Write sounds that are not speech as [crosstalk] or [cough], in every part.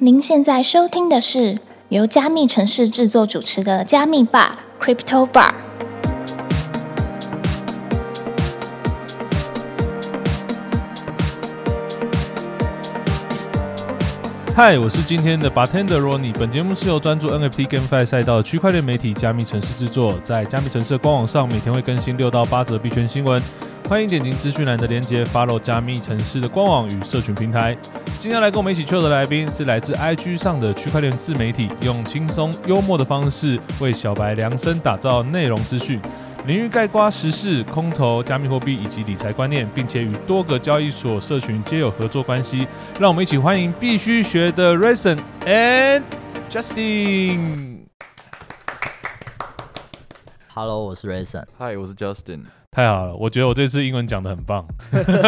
您现在收听的是由加密城市制作主持的加密吧 Crypto Bar。嗨，我是今天的 bartender Ronnie。本节目是由专注 NFT GameFi 赛道的区块链媒体加密城市制作，在加密城市官网上每天会更新六到八则币圈新闻。欢迎点击资讯栏的链接，follow 加密城市的官网与社群平台。今天来跟我们一起 chill 的来宾是来自 IG 上的区块链自媒体，用轻松幽默的方式为小白量身打造内容资讯，领域概括时事、空投、加密货币以及理财观念，并且与多个交易所社群皆有合作关系。让我们一起欢迎必须学的 Reason and Justin。Hello，我是 Rason。Hi，，我是 Justin。太好了，我觉得我这次英文讲的很棒。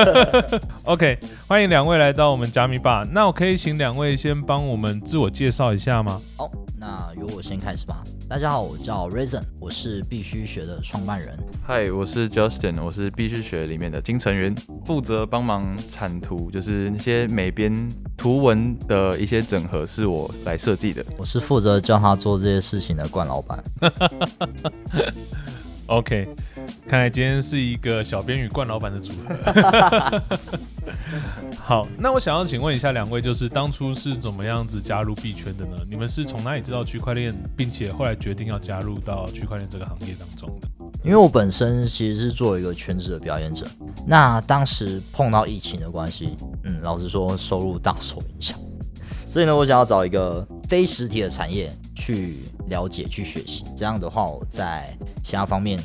[laughs] OK，欢迎两位来到我们加密吧。那我可以请两位先帮我们自我介绍一下吗？好，那由我先开始吧。大家好，我叫 Rayson，我是必须学的创办人。嗨，我是 Justin，我是必须学里面的金成员，负责帮忙产图，就是那些美编图文的一些整合是我来设计的。我是负责教他做这些事情的冠老板。[laughs] OK，看来今天是一个小编与冠老板的组合。[laughs] 好，那我想要请问一下两位，就是当初是怎么样子加入币圈的呢？你们是从哪里知道区块链，并且后来决定要加入到区块链这个行业当中的？因为我本身其实是做一个全职的表演者，那当时碰到疫情的关系，嗯，老实说收入大受影响，所以呢，我想要找一个非实体的产业去了解、去学习，这样的话，我在其他方面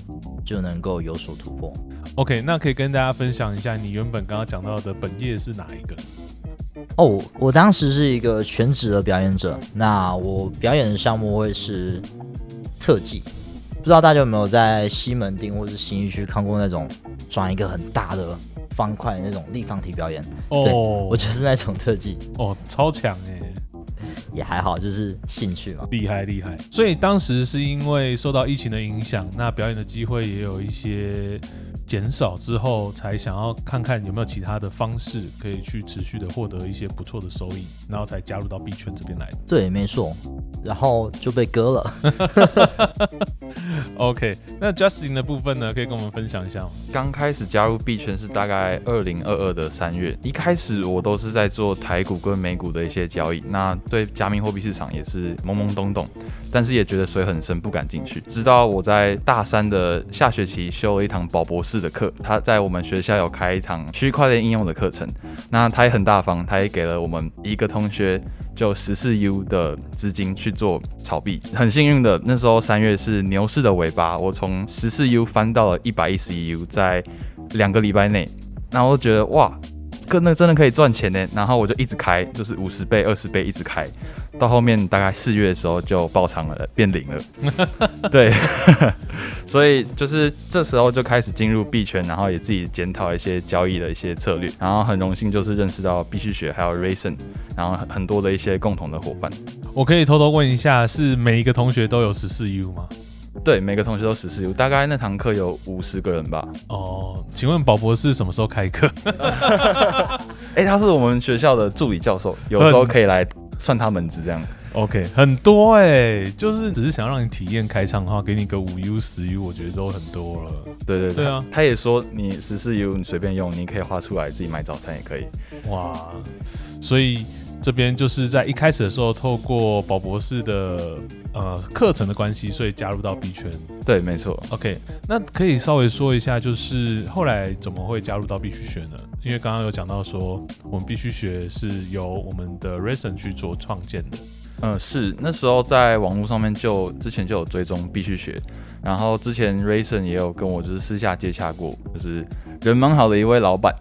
就能够有所突破。OK，那可以跟大家分享一下你原本刚刚讲到的本业是哪一个？哦，我当时是一个全职的表演者，那我表演的项目会是特技。不知道大家有没有在西门町或是新一区看过那种转一个很大的方块那种立方体表演？对哦我，就是那种特技，哦，超强哎！也还好，就是兴趣嘛。厉害厉害！所以当时是因为受到疫情的影响，那表演的机会也有一些减少之后，才想要看看有没有其他的方式可以去持续的获得一些不错的收益，然后才加入到币圈这边来的。对，没错。然后就被割了。[laughs] OK，那 Justin 的部分呢，可以跟我们分享一下吗？刚开始加入币圈是大概二零二二的三月，一开始我都是在做台股跟美股的一些交易，那对加密货币市场也是懵懵懂懂，但是也觉得水很深，不敢进去。直到我在大三的下学期修了一堂保博士的课，他在我们学校有开一堂区块链应用的课程，那他也很大方，他也给了我们一个同学就十四 U 的资金去做炒币。很幸运的，那时候三月是牛市的尾巴，我从十四 U 翻到了一百一十一 U，在两个礼拜内，那我觉得哇，跟那真的可以赚钱呢。然后我就一直开，就是五十倍、二十倍一直开，到后面大概四月的时候就爆仓了，变零了。[laughs] 对，[laughs] 所以就是这时候就开始进入币圈，然后也自己检讨一些交易的一些策略，然后很荣幸就是认识到必须学还有 Rayson，然后很多的一些共同的伙伴。我可以偷偷问一下，是每一个同学都有十四 U 吗？对，每个同学都十四 U，大概那堂课有五十个人吧。哦，请问宝博士什么时候开课？[laughs] 哎、他是我们学校的助理教授，有时候可以来算他门子这样。OK，很多哎、就是只是想让你体验开唱的话，给你个五 U 十 U，我觉得都很多了。对对对啊他也说你十四 U 你随便用，你可以画出来自己买早餐也可以。哇，所以这边就是在一开始的时候，透过宝博士的呃课程的关系，所以加入到 B 圈。对，没错。OK，那可以稍微说一下，就是后来怎么会加入到必须学呢？因为刚刚有讲到说，我们必须学是由我们的 Reason 去做创建的。嗯，是那时候在网络上面就之前就有追踪必须学，然后之前 Rason 也有跟我就是私下接洽过，就是人蛮好的一位老板，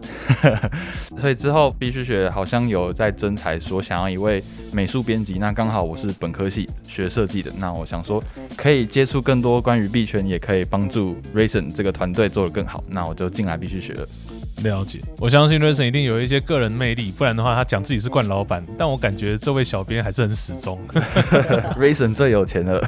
[laughs] 所以之后必须学好像有在征才说想要一位美术编辑，那刚好我是本科系学设计的，那我想说可以接触更多关于币圈，也可以帮助 Rason 这个团队做得更好，那我就进来必须学了。了解，我相信 Rayson 一定有一些个人魅力，不然的话他讲自己是冠老板，但我感觉这位小编还是很始终。[laughs] Rayson 最有钱了。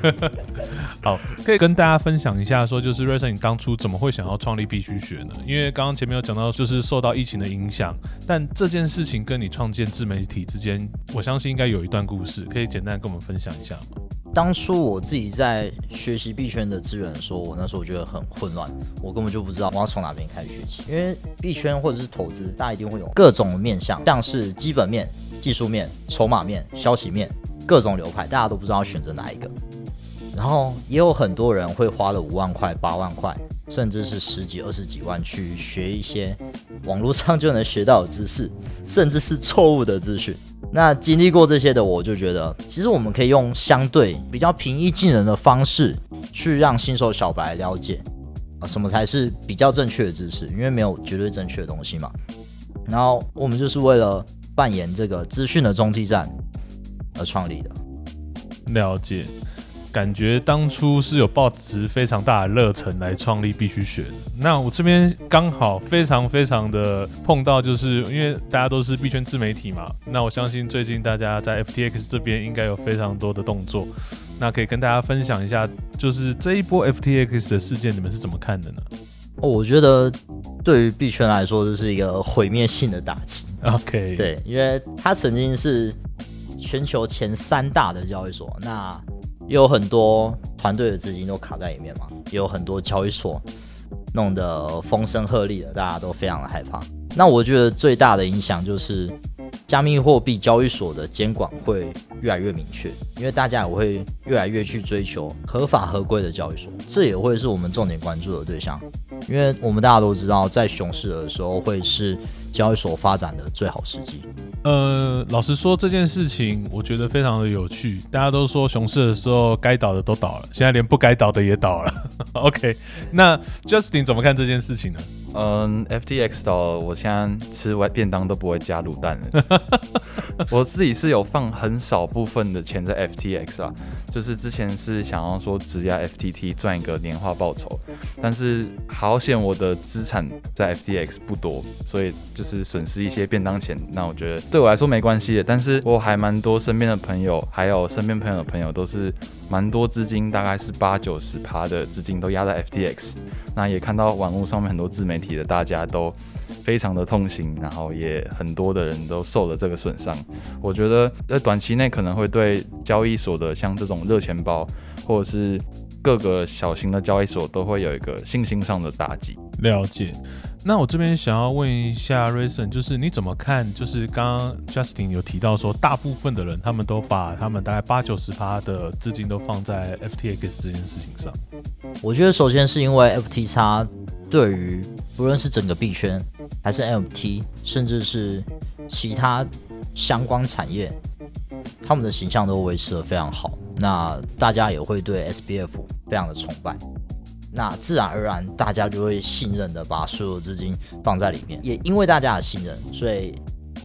[laughs] 好，可以跟大家分享一下，说就是 Rayson 你当初怎么会想要创立必须学呢？因为刚刚前面有讲到，就是受到疫情的影响，但这件事情跟你创建自媒体之间，我相信应该有一段故事，可以简单跟我们分享一下吗？当初我自己在学习币圈的资源的时候，我那时候觉得很混乱，我根本就不知道我要从哪边开始学习。因为币圈或者是投资，大家一定会有各种面向，像是基本面、技术面、筹码面、消息面，各种流派，大家都不知道选择哪一个。然后也有很多人会花了五万块、八万块，甚至是十几、二十几万去学一些网络上就能学到的知识，甚至是错误的资讯。那经历过这些的我，就觉得其实我们可以用相对比较平易近人的方式，去让新手小白了解啊什么才是比较正确的知识，因为没有绝对正确的东西嘛。然后我们就是为了扮演这个资讯的中继站而创立的。了解，感觉当初是有抱持非常大的热忱来创立必须学。那我这边刚好非常非常的碰到，就是因为大家都是币圈自媒体嘛，那我相信最近大家在 FTX 这边应该有非常多的动作，那可以跟大家分享一下，就是这一波 FTX 的事件，你们是怎么看的呢哦，我觉得对于币圈来说，这是一个毁灭性的打击。？OK，，对，因为它曾经是全球前三大的交易所，那也有很多团队的资金都卡在里面嘛，也有很多交易所弄得风声鹤唳的，大家都非常的害怕。那我觉得最大的影响就是加密货币交易所的监管会越来越明确，因为大家也会越来越去追求合法合规的交易所，这也会是我们重点关注的对象。因为我们大家都知道，在熊市的时候会是交易所发展的最好时机。呃，老实说这件事情，我觉得非常的有趣。大家都说熊市的时候该倒的都倒了，现在连不该倒的也倒了。[laughs] OK，那 Justin 怎么看这件事情呢？嗯，FTX 到我现在吃完便当都不会加卤蛋了。[laughs] 我自己是有放很少部分的钱在 FTX 啊，就是之前是想要说质押 FTT 赚一个年化报酬，但是好险我的资产在 FTX 不多，所以就是损失一些便当钱。那我觉得对我来说没关系的，但是我还蛮多身边的朋友，还有身边朋友的朋友都是蛮多资金，大概是八九十趴的资金都压在 FTX。那也看到网络上面很多自媒体的大家都非常的痛心，然后也很多的人都受了这个损伤。我觉得在短期内可能会对交易所的像这种热钱包，或者是各个小型的交易所都会有一个信心上的打击。了解。那我这边想要问一下 Rayson，就是你怎么看？就是刚刚 Justin 有提到说，大部分的人他们都把他们大概八九十趴的资金都放在 FTX 这件事情上。我觉得首先是因为 FTX 对于不论是整个币圈，还是 NFT，甚至是其他相关产业，他们的形象都维持得非常好。那大家也会对 SBF 非常的崇拜，那自然而然大家就会信任的把所有资金放在里面。也因为大家的信任，所以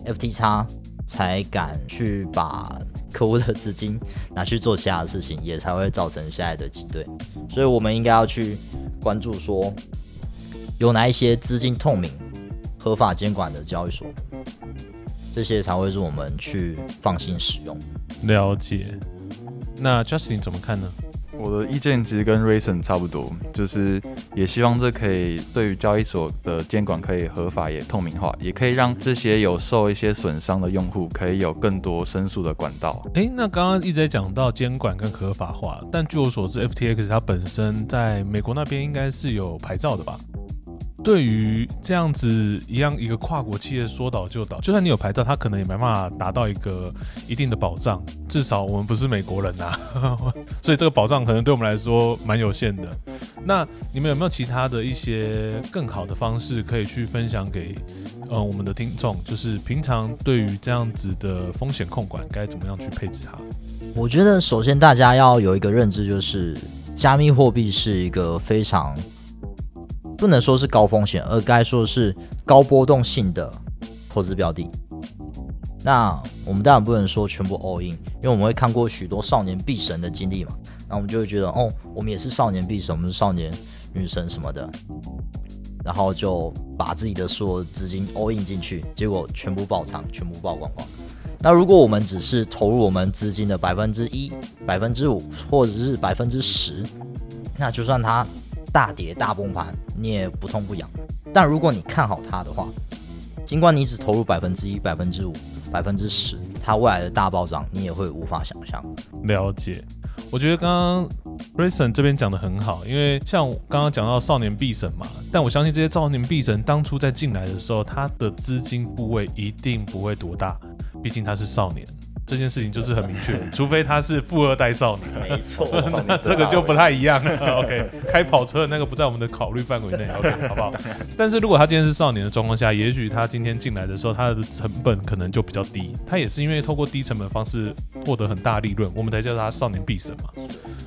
FTX 才敢去把客户的资金拿去做其他的事情，也才会造成现在的挤兑。所以我们应该要去关注说，有哪一些资金透明、合法监管的交易所，这些才会是我们去放心使用。了解。那 Justin 怎么看呢？我的意见其实跟 Rayson 差不多，就是也希望这可以对于交易所的监管可以合法也透明化，也可以让这些有受一些损伤的用户可以有更多申诉的管道。诶，那刚刚一直在讲到监管跟合法化，但据我所知，FTX 它本身在美国那边应该是有牌照的吧？对于这样子一样一个跨国企业说倒就倒，就算你有牌照，它可能也没办法达到一个一定的保障。至少我们不是美国人呐、[laughs] 所以这个保障可能对我们来说蛮有限的。那你们有没有其他的一些更好的方式可以去分享给呃我们的听众？就是平常对于这样子的风险控管该怎么样去配置它？我觉得首先大家要有一个认知，就是加密货币是一个非常不能说是高风险，而该说是高波动性的投资标的。那我们当然不能说全部 all in，因为我们会看过许多少年必神的经历嘛，那我们就会觉得，哦，我们也是少年必神，我们是少年女神什么的。然后就把自己的所有资金 all in 进去，结果全部爆仓，全部爆光光。那如果我们只是投入我们资金的百分之一、百分之五，或者是百分之十，那就算它大跌大崩盘，你也不痛不痒。但如果你看好它的话，尽管你只投入百分之一、百分之五、百分之十，它未来的大暴涨你也会无法想象。了解，我觉得刚刚 Grayson 这边讲的很好，因为像刚刚讲到少年必神嘛，但我相信这些少年必神当初在进来的时候，他的资金部位一定不会多大，毕竟他是少年。这件事情就是很明确，[laughs] 除非他是富二代少年，[laughs] 没错，[laughs] 那这个就不太一样了。OK，开跑车的那个不在我们的考虑范围内，OK，好不好？但是如果他今天是少年的状况下，也许他今天进来的时候，他的成本可能就比较低。他也是因为透过低成本方式获得很大利润，我们才叫他少年必胜嘛。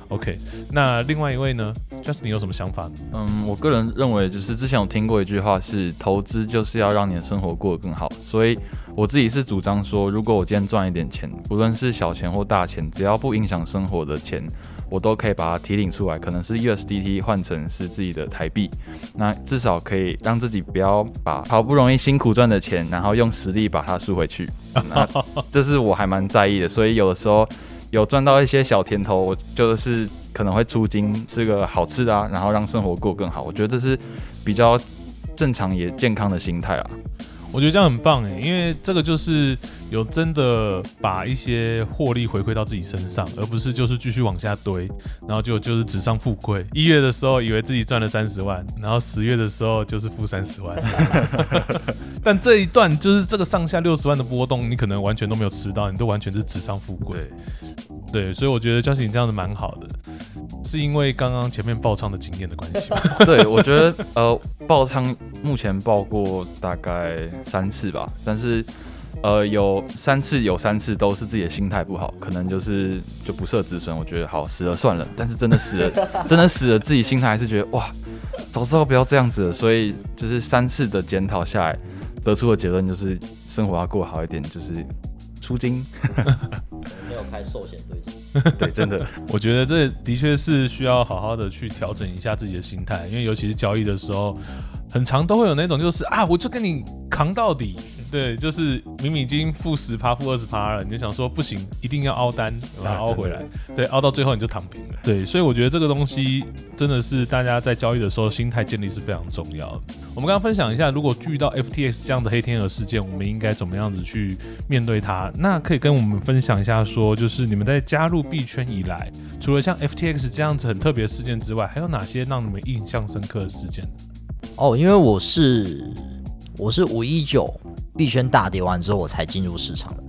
OK，那另外一位呢？Just 你有什么想法？嗯，我个人认为就是之前我听过一句话是，投资就是要让你的生活过得更好，所以。我自己是主张说，如果我今天赚一点钱，不论是小钱或大钱，只要不影响生活的钱，我都可以把它提领出来，可能是 USDT 换成是自己的台币，那至少可以让自己不要把好不容易辛苦赚的钱，然后用实力把它输回去。那 [laughs] 这是我还蛮在意的，所以有的时候有赚到一些小甜头，我就是可能会出金吃个好吃的啊，然后让生活过更好。我觉得这是比较正常也健康的心态啊。我觉得这样很棒诶，因为这个就是有真的把一些获利回馈到自己身上，而不是就是继续往下堆，然后就就是纸上富贵。一月的时候以为自己赚了三十万，然后十月的时候就是负三十万。[laughs] 但这一段就是这个上下六十万的波动，你可能完全都没有吃到，你都完全是纸上富贵。对，所以我觉得教你这样子蛮好的，是因为刚刚前面爆仓的经验的关系。[laughs] 对，我觉得呃爆仓目前爆过大概。三次吧，但是，呃，有三次有三次都是自己的心态不好，可能就是就不设止损。我觉得好死了算了，但是真的死了，[laughs] 真的死了，自己心态还是觉得哇，早知道不要这样子了。所以就是三次的检讨下来，得出的结论就是生活要过好一点，就是出金。没有开寿险对冲，[laughs] 对，真的，我觉得这的确是需要好好的去调整一下自己的心态，因为尤其是交易的时候。很长都会有那种，就是啊，我就跟你扛到底，对，就是明明已经负十趴、负二十趴了，你就想说不行，一定要凹单，把它凹回来，对，凹到最后你就躺平了，对，所以我觉得这个东西真的是大家在交易的时候心态建立是非常重要的。我们刚刚分享一下，如果遇到 FTX 这样的黑天鹅事件，我们应该怎么样子去面对它？那可以跟我们分享一下，说就是你们在加入币圈以来，除了像 FTX 这样子很特别的事件之外，还有哪些让你们印象深刻的事件？哦，因为我是我是五一九币圈大跌完之后我才进入市场的，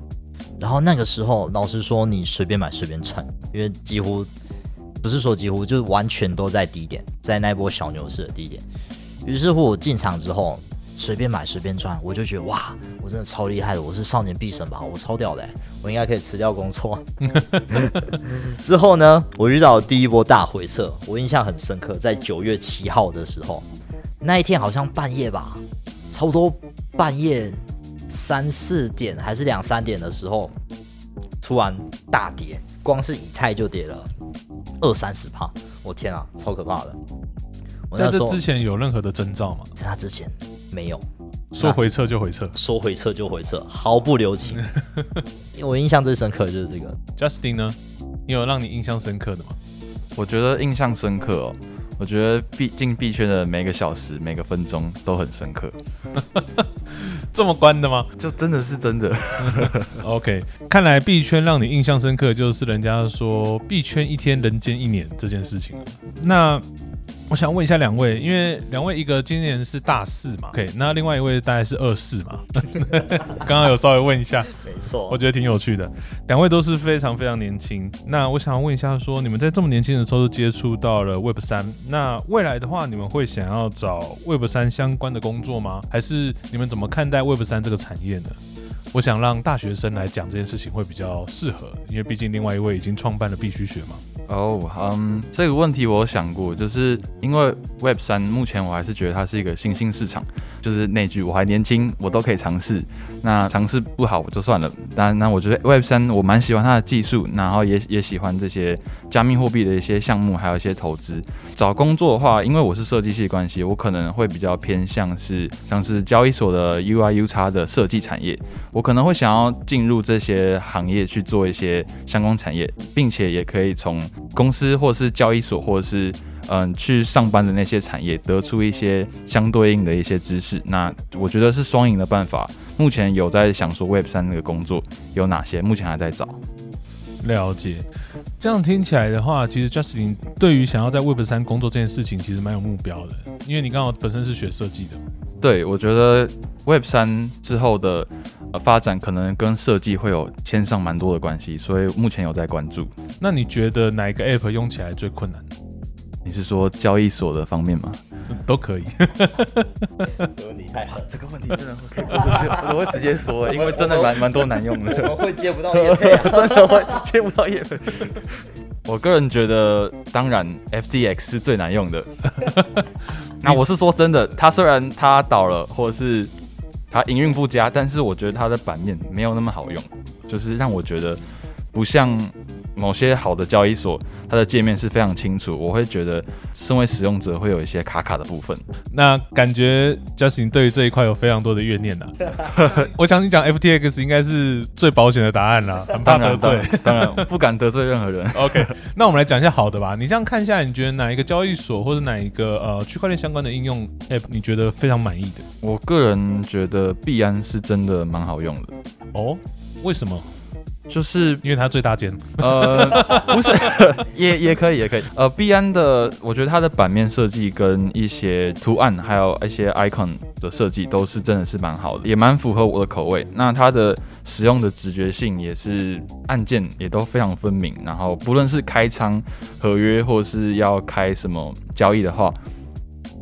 然后那个时候老实说你随便买随便赚，因为几乎不是说几乎就是完全都在低点，在那波小牛市的低点。于是乎我进场之后随便买随便赚，我就觉得哇，我真的超厉害的，我是少年必胜吧，我超屌的，我应该可以辞掉工作。[laughs] 之后呢，我遇到第一波大回撤，我印象很深刻，在九月七号的时候。那一天好像半夜吧，差不多半夜三四点还是两三点的时候，突然大跌，光是以太就跌了二三十帕，我天啊，超可怕的！在这之前有任何的征兆吗？在他之前没有，说回撤就回撤，说回撤就回撤，毫不留情。[laughs] 我印象最深刻的就是这个。Justin 呢？你有让你印象深刻的吗？我觉得印象深刻哦。我觉得币进币圈的每个小时、每个分钟都很深刻，[laughs] 这么关的吗？[laughs] 就真的是真的。[laughs] OK，看来币圈让你印象深刻，就是人家说币圈一天人间一年这件事情。那我想问一下两位，因为两位一个今年是大四嘛，OK，那另外一位大概是二四嘛，[laughs] 刚刚有稍微问一下，没错，我觉得挺有趣的。两位都是非常非常年轻，那我想问一下，说你们在这么年轻的时候就接触到了 Web 三，那未来的话，你们会想要找 Web 三相关的工作吗？还是你们怎么看待 Web 三这个产业呢？我想让大学生来讲这件事情会比较适合，因为毕竟另外一位已经创办了必须学嘛。哦，嗯，这个问题我想过，就是因为 Web 三目前我还是觉得它是一个新兴市场，就是那句我还年轻，我都可以尝试。那尝试不好我就算了。那那我觉得 Web 三我蛮喜欢它的技术，然后也也喜欢这些加密货币的一些项目，还有一些投资。找工作的话，因为我是设计系关系，我可能会比较偏向是像是交易所的 UI U 叉的设计产业，我可能会想要进入这些行业去做一些相关产业，并且也可以从公司或是交易所或者是嗯去上班的那些产业得出一些相对应的一些知识。那我觉得是双赢的办法。目前有在想说 Web 三那个工作有哪些，目前还在找。了解，这样听起来的话，其实 Justin 对于想要在 Web 三工作这件事情，其实蛮有目标的，因为你刚好本身是学设计的。对，我觉得 Web 三之后的呃发展，可能跟设计会有牵上蛮多的关系，所以目前有在关注。那你觉得哪一个 App 用起来最困难？你是说交易所的方面吗？都可以。这个问题太好，这个问题真的可以，我会直接说，因为真的蛮蛮多难用的。我们会接不到业配啊，真的会接不到业配。我个人觉得，当然 FTX 是最难用的。[laughs] 那我是说真的，它虽然它倒了，或者是它营运不佳，但是我觉得它的版面没有那么好用，就是让我觉得不像。某些好的交易所，它的界面是非常清楚，我会觉得身为使用者会有一些卡卡的部分。那感觉 Justin 对于这一块有非常多的怨念呐。[laughs] 我想你讲 FTX 应该是最保险的答案啦，很怕得罪，[laughs] 当然不敢得罪任何人。OK，那我们来讲一下好的吧。你这样看一下来，你觉得哪一个交易所或者哪一个呃区块链相关的应用 App 你觉得非常满意的？我个人觉得币安是真的蛮好用的。哦，为什么？就是因为它最大间，呃，[laughs] 不是，也也可以，也可以。呃，币安的，我觉得它的版面设计跟一些图案，还有一些 icon 的设计，都是真的是蛮好的，也蛮符合我的口味。那它的使用的直觉性也是按键也都非常分明，然后不论是开仓合约，或是要开什么交易的话，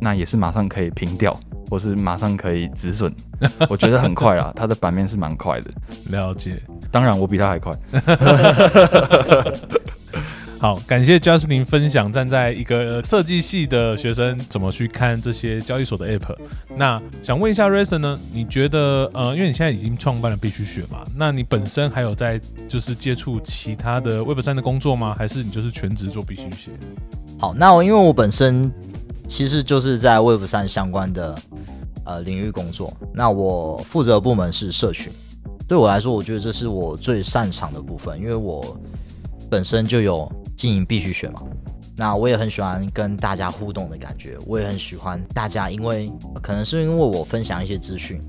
那也是马上可以平掉。或是马上可以止损，[laughs] 我觉得很快啊，它的版面是蛮快的。了解，当然我比他还快。[laughs] 好，感谢 Justin 分享站在一个设计系的学生怎么去看这些交易所的 App。那想问一下 Rayson 呢？你觉得呃，因为你现在已经创办了必须学嘛，那你本身还有在就是接触其他的 Web 三的工作吗？还是你就是全职做必须学？好，那我因为我本身。其实就是在 Web 三相关的呃领域工作。那我负责的部门是社群，对我来说，我觉得这是我最擅长的部分，因为我本身就有经营必须学嘛。那我也很喜欢跟大家互动的感觉，我也很喜欢大家，因为可能是因为我分享一些资讯，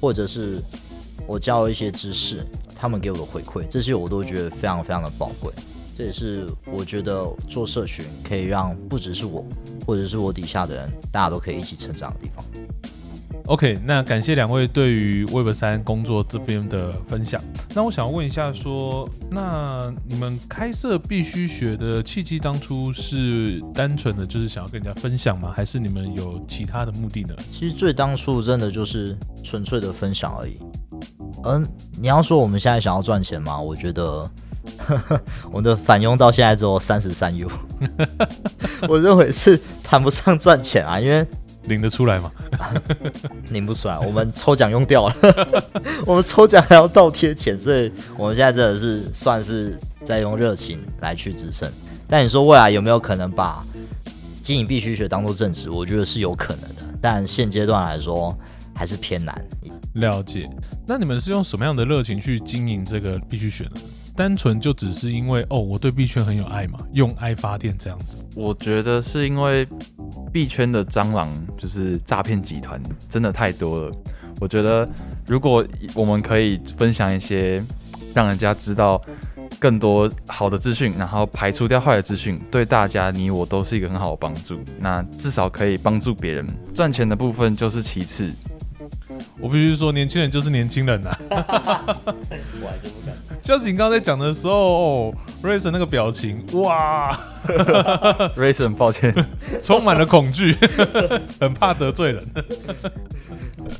或者是我教一些知识，他们给我的回馈，这些我都觉得非常非常的宝贵。这也是我觉得做社群可以让不只是我，或者是我底下的人，大家都可以一起成长的地方。OK，那感谢两位对于 Web 三工作这边的分享。那我想问一下，说那你们开设必须学的契机，当初是单纯的就是想要跟人家分享吗？还是你们有其他的目的呢？其实最当初真的就是纯粹的分享而已。嗯，你要说我们现在想要赚钱吗？我觉得。[laughs] 我的返佣到现在只有三十三 U，[laughs] 我认为是谈不上赚钱啊，因为领得出来吗？[laughs] 领不出来，我们抽奖用掉了，我们抽奖还要倒贴钱，所以我们现在真的是算是在用热情来去支撑。但你说未来有没有可能把经营必须学当做正职？我觉得是有可能的，但现阶段来说还是偏难。了解，那你们是用什么样的热情去经营这个必须学呢？单纯就只是因为哦，我对币圈很有爱嘛，用爱发电这样子。我觉得是因为币圈的蟑螂就是诈骗集团真的太多了。我觉得如果我们可以分享一些让人家知道更多好的资讯，然后排除掉坏的资讯，对大家你我都是一个很好的帮助。那至少可以帮助别人赚钱的部分就是其次。我必须说，年轻人就是年轻人呐。我还真不敢。就是你刚刚在讲的时候，Rayson 那个表情，哇，[laughs] Rayson，抱歉，充满了恐惧，[laughs] 很怕得罪人。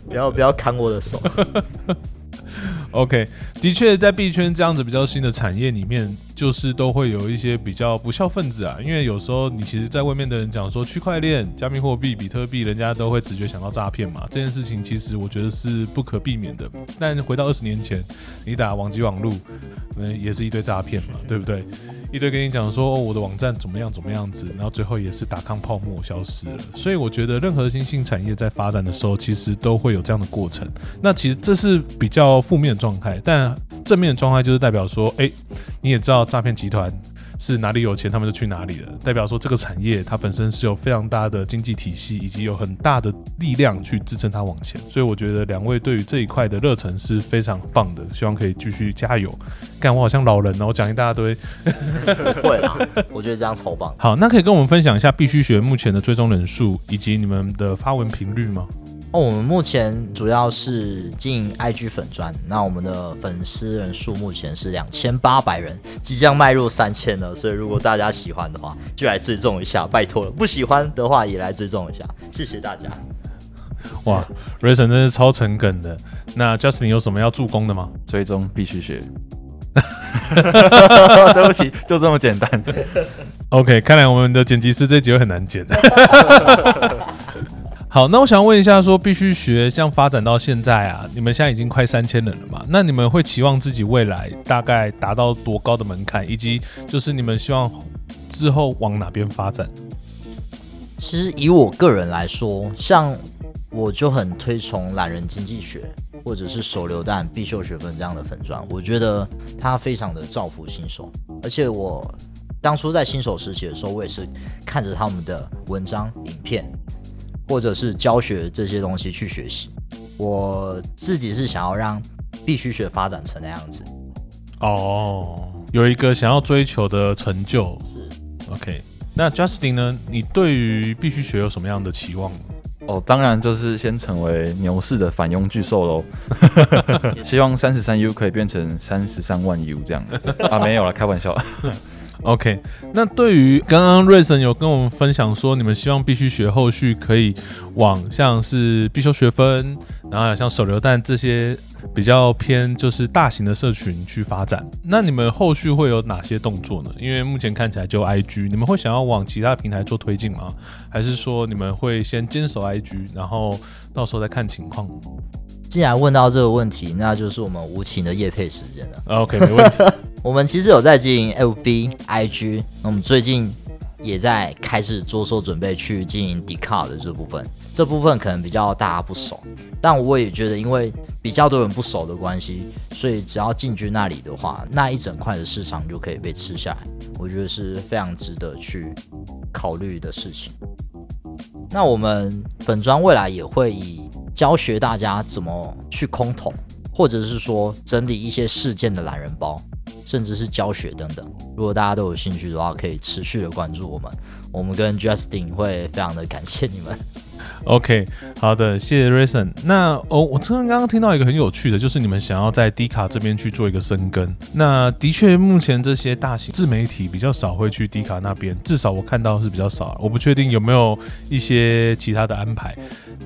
不要不要砍我的手。[laughs] OK，的确，在币圈这样子比较新的产业里面，就是都会有一些比较不孝分子啊，因为有时候你其实在外面的人讲说区块链、加密货币、比特币，人家都会直觉想到诈骗嘛。这件事情其实我觉得是不可避免的。但回到二十年前，你打网际网路，嗯，也是一堆诈骗嘛，对不对？一堆跟你讲说哦我的网站怎么样怎么样子，然后最后也是打康泡沫消失了。所以我觉得任何新兴产业在发展的时候，其实都会有这样的过程。那其实这是比较负面的状态，但正面的状态就是代表说，哎，你也知道诈骗集团。是哪里有钱，他们就去哪里了。代表说，这个产业它本身是有非常大的经济体系，以及有很大的力量去支撑它往前。所以我觉得两位对于这一块的热忱是非常棒的，希望可以继续加油。干我好像老人哦，我讲一大堆。不会啦，我觉得这样超棒。好，那可以跟我们分享一下必须学目前的追踪人数以及你们的发文频率吗？哦，我们目前主要是经营 IG 粉砖，那我们的粉丝人数目前是两千八百人，即将迈入三千了。所以如果大家喜欢的话，就来追踪一下，拜托了；不喜欢的话，也来追踪一下，谢谢大家。哇 r a s o n 真是超诚恳的。那 Justin 有什么要助攻的吗？追踪必须学。[laughs] 对不起，就这么简单。OK，看来我们的剪辑师这集会很难剪。[laughs] 好，那我想问一下，说必须学，像发展到现在啊，你们现在已经快三千人了嘛？那你们会期望自己未来大概达到多高的门槛，以及就是你们希望之后往哪边发展？其实以我个人来说，像我就很推崇懒人经济学，或者是手榴弹必修学分这样的粉砖，我觉得它非常的造福新手。而且我当初在新手时期的时候，我也是看着他们的文章、影片。或者是教学这些东西去学习，我自己是想要让必须学发展成那样子。哦，有一个想要追求的成就。是。OK，那 Justin 呢？你对于必须学有什么样的期望？哦，当然就是先成为牛市的反佣巨兽喽。[laughs] 希望三十三 U 可以变成三十三万 U 这样。啊，没有了，开玩笑。OK，那对于刚刚瑞森有跟我们分享说，你们希望必须学后续可以往像是必修学分，然后像手榴弹这些比较偏就是大型的社群去发展。那你们后续会有哪些动作呢？因为目前看起来就 IG，你们会想要往其他平台做推进吗？还是说你们会先坚守 IG，然后到时候再看情况？既然问到这个问题，那就是我们无情的夜配时间了。OK，没问题。[laughs] 我们其实有在经营 FB、IG，那我们最近也在开始着手准备去经营 d c a r 的这部分。这部分可能比较大家不熟，但我也觉得，因为比较多人不熟的关系，所以只要进军那里的话，那一整块的市场就可以被吃下来。我觉得是非常值得去考虑的事情。那我们粉砖未来也会以。教学大家怎么去空投，或者是说整理一些事件的懒人包，甚至是教学等等。如果大家都有兴趣的话，可以持续的关注我们。我们跟 Justin 会非常的感谢你们。OK，好的，谢谢 Rison。那哦，我这边刚刚听到一个很有趣的，就是你们想要在 D 卡这边去做一个深耕。那的确，目前这些大型自媒体比较少会去 D 卡那边，至少我看到是比较少。我不确定有没有一些其他的安排。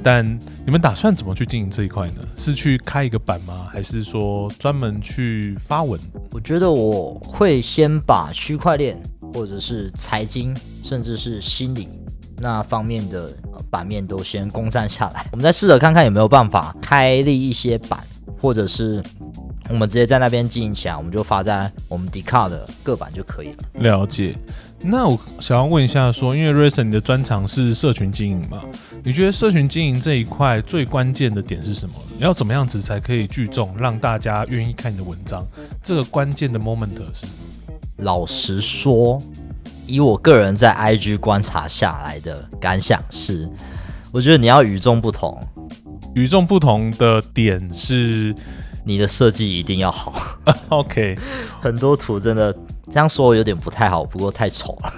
但你们打算怎么去经营这一块呢？是去开一个版吗？还是说专门去发文？我觉得我会先把区块链，或者是财经，甚至是心理那方面的版面都先攻占下来。我们再试着看看有没有办法开立一些版，或者是我们直接在那边经营起来，我们就发在我们 d 卡的各版就可以了。了解。那我想要问一下，说因为 r a s o n 你的专长是社群经营嘛？你觉得社群经营这一块最关键的点是什么？你要怎么样子才可以聚众，让大家愿意看你的文章？这个关键的 moment 是？老实说，以我个人在 IG 观察下来的感想是，我觉得你要与众不同。与众不同的点是，你的设计一定要好。[laughs] OK，[laughs] 很多图真的。这样说有点不太好，不过太丑了。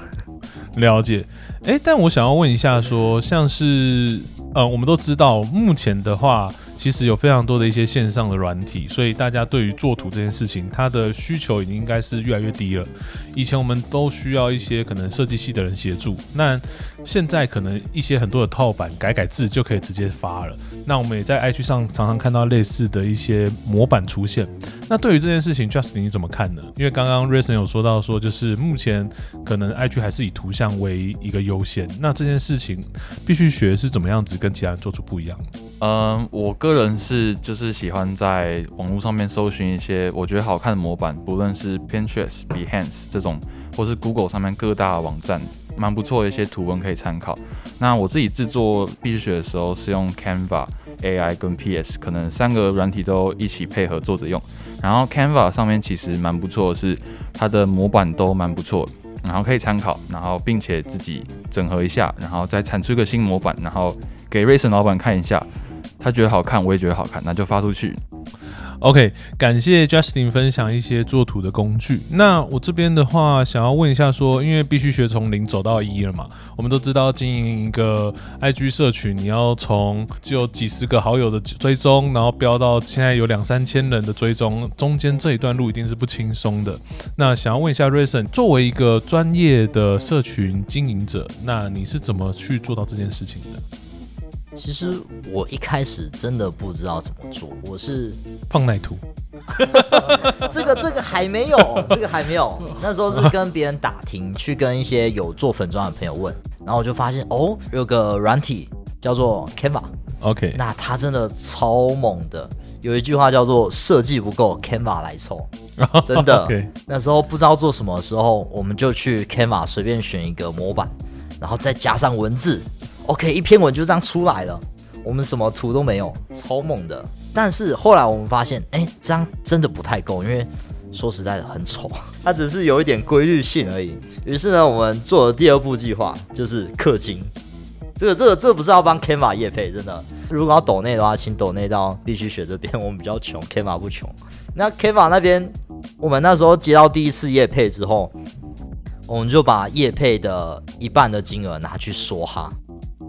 了解，哎，但我想要问一下，说像是，呃，我们都知道，目前的话。其实有非常多的一些线上的软体，所以大家对于做图这件事情，它的需求已经应该是越来越低了。以前我们都需要一些可能设计系的人协助，那现在可能一些很多的套版改改字就可以直接发了。那我们也在爱趣上常常看到类似的一些模板出现。那对于这件事情，Justin 你怎么看呢？因为刚刚 Rason 有说到说，就是目前可能 IG 还是以图像为一个优先。那这件事情必须学是怎么样子跟其他人做出不一样？嗯，我个人是就是喜欢在网络上面搜寻一些我觉得好看的模板，不论是 Pinterest、Behance 这种，或是 Google 上面各大网站，蛮不错的一些图文可以参考。那我自己制作必须学的时候是用 Canva、AI 跟 PS，可能三个软体都一起配合做着用。然后 Canva 上面其实蛮不错是它的模板都蛮不错，然后可以参考，然后并且自己整合一下，然后再产出一个新模板，然后给 Racer 老板看一下。他觉得好看，我也觉得好看，那就发出去。OK，感谢 Justin 分享一些做图的工具。那我这边的话，想要问一下，说因为必须学从零走到一了嘛，我们都知道经营一个 IG 社群，你要从只有几十个好友的追踪，然后飙到现在有两三千人的追踪，中间这一段路一定是不轻松的。那想要问一下 Rayson，作为一个专业的社群经营者，那你是怎么去做到这件事情的？其实我一开始真的不知道怎么做，我是放奶图，[laughs] 这个这个还没有，这个还没有。那时候是跟别人打听，去跟一些有做粉妆的朋友问，然后我就发现哦，有个软体叫做 Canva，OK，那它真的超猛的。有一句话叫做“设计不够，Canva 来凑 [laughs] ”，真的。那时候不知道做什么的时候，我们就去 Canva 随便选一个模板，然后再加上文字。OK，一篇文就这样出来了，我们什么图都没有，超猛的。但是后来我们发现，哎，这样真的不太够，因为说实在的很丑，[laughs] 它只是有一点规律性而已。于是呢，我们做了第二步计划，就是氪金。这个、这个、这不是要帮 Canva 业配，真的。如果要抖内的话，请抖内到必须学这边，[laughs] 我们比较穷，Canva 不穷。那 Canva 那边，我们那时候接到第一次业配之后，我们就把业配的一半的金额拿去说哈。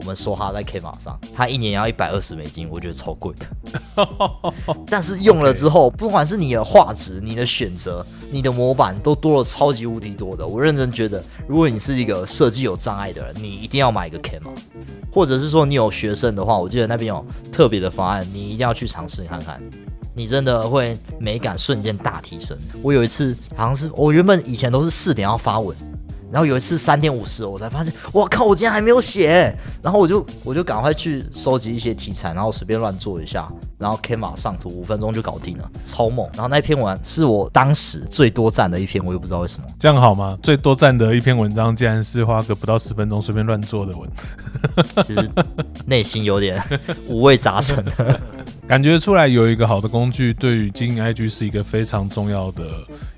我们说他在 K 码上，他一年要一百二十美金，我觉得超贵的。[laughs] 但是用了之后，不管是你的画质、你的选择、你的模板，都多了超级无敌多的。我认真觉得，如果你是一个设计有障碍的人，你一定要买一个 K 码，或者是说你有学生的话，我记得那边有特别的方案，你一定要去尝试看看，你真的会美感瞬间大提升。我有一次好像是我原本以前都是四点要发文。然后有一次三点五十，我才发现，我靠，我今天还没有写。然后我就我就赶快去收集一些题材，然后随便乱做一下，然后 Canva 上图，五分钟就搞定了，超猛。然后那篇文是我当时最多赞的一篇，我也不知道为什么。这样好吗？最多赞的一篇文章，竟然是花个不到十分钟随便乱做的文。[laughs] 其实内心有点五味杂陈。感觉出来有一个好的工具，对于经营 IG 是一个非常重要的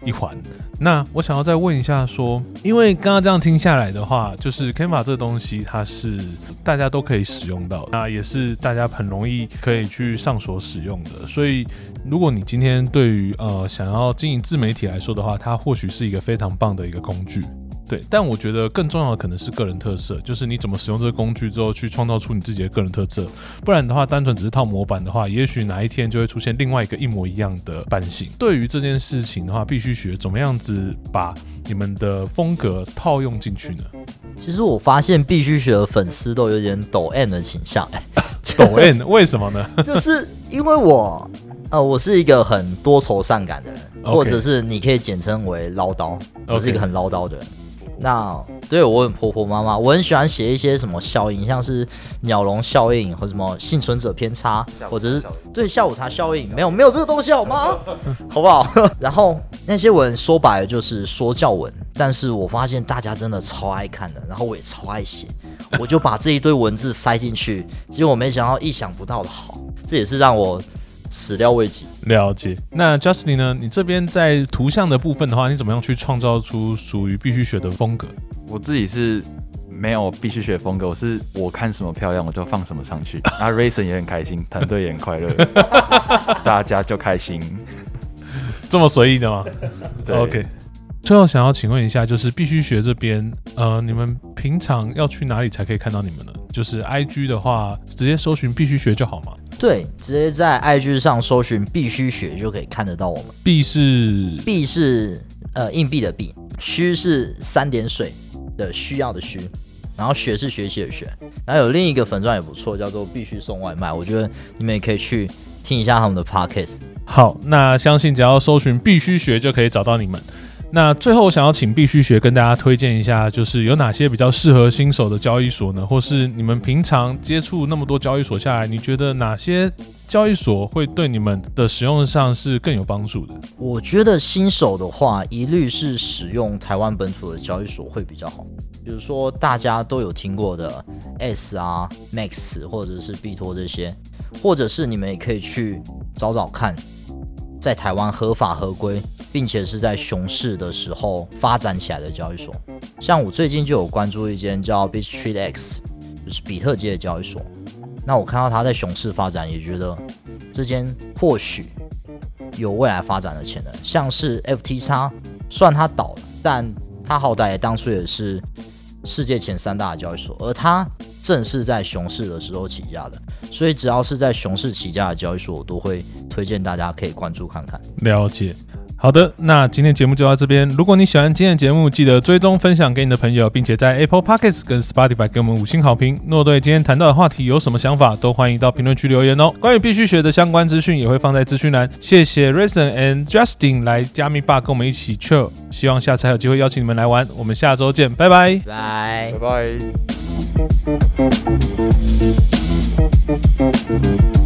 一环。那我想要再问一下，说，因为刚刚这样听下来的话，就是 Canva 这东西，它是大家都可以使用到，那也是大家很容易可以去上手使用的。所以，如果你今天对于呃想要经营自媒体来说的话，它或许是一个非常棒的一个工具。对，但我觉得更重要的可能是个人特色，就是你怎么使用这个工具之后，去创造出你自己的个人特色。不然的话，单纯只是套模板的话，也许哪一天就会出现另外一个一模一样的版型。对于这件事情的话，必须学怎么样子把你们的风格套用进去呢？其实我发现必须学的粉丝都有点抖 N 的倾向，[laughs] 抖 N 为什么呢？[laughs] 就是因为我呃，我是一个很多愁善感的人，或者是你可以简称为唠叨，我是一个很唠叨的人。那对我很婆婆妈妈，我很喜欢写一些什么效应，像是鸟笼效应和什么幸存者偏差，或者是对下午茶效应，没有没有这个东西好吗？[laughs] 好不好？[laughs] 然后那些文说白了就是说教文，但是我发现大家真的超爱看的，然后我也超爱写，我就把这一堆文字塞进去，结果没想到意想不到的好，这也是让我。始料未及，了解。那 Justin 呢？你这边在图像的部分的话，你怎么样去创造出属于必须学的风格？我自己是没有必须学风格，我是我看什么漂亮我就放什么上去。[laughs] 那，Rayson 也很开心，团队也很快乐，[laughs] 大家就开心，这么随意的吗？对，OK。最后想要请问一下，就是必须学这边，呃，你们平常要去哪里才可以看到你们呢？就是 IG 的话，直接搜寻必须学就好吗？对，直接在 IG 上搜寻必须学就可以看得到我们。币是币是呃硬币的币，需是三点水的需要的需，然后学是学习的学。然后有另一个粉钻也不错，叫做必须送外卖，我觉得你们也可以去听一下他们的 podcast。好，那相信只要搜寻必须学就可以找到你们。那最后，我想要请必须学跟大家推荐一下，就是有哪些比较适合新手的交易所呢？或是你们平常接触那么多交易所下来，你觉得哪些交易所会对你们的使用上是更有帮助的？我觉得新手的话，一律是使用台湾本土的交易所会比较好。比如说大家都有听过的 S 啊、Max 或者是币托这些，或者是你们也可以去找找看。在台湾合法合规，并且是在熊市的时候发展起来的交易所，像我最近就有关注一间叫 b i t r e e X，就是比特街的交易所。那我看到它在熊市发展，也觉得这间或许有未来发展的潜能。像是 FTX，算它倒了，但它好歹当初也是世界前三大的交易所，而它正是在熊市的时候起家的。所以只要是在熊市起家的交易所，我都会推荐大家可以关注看看。了解，好的，那今天节目就到这边。如果你喜欢今天的节目，记得追踪分享给你的朋友，并且在 Apple Podcasts 跟 Spotify 给我们五星好评。若对今天谈到的话题有什么想法，都欢迎到评论区留言哦。关于必须学的相关资讯也会放在资讯栏。谢谢 Reason and Justin 来加密吧跟我们一起 chill，希望下次还有机会邀请你们来玩。我们下周见，拜拜，拜拜拜。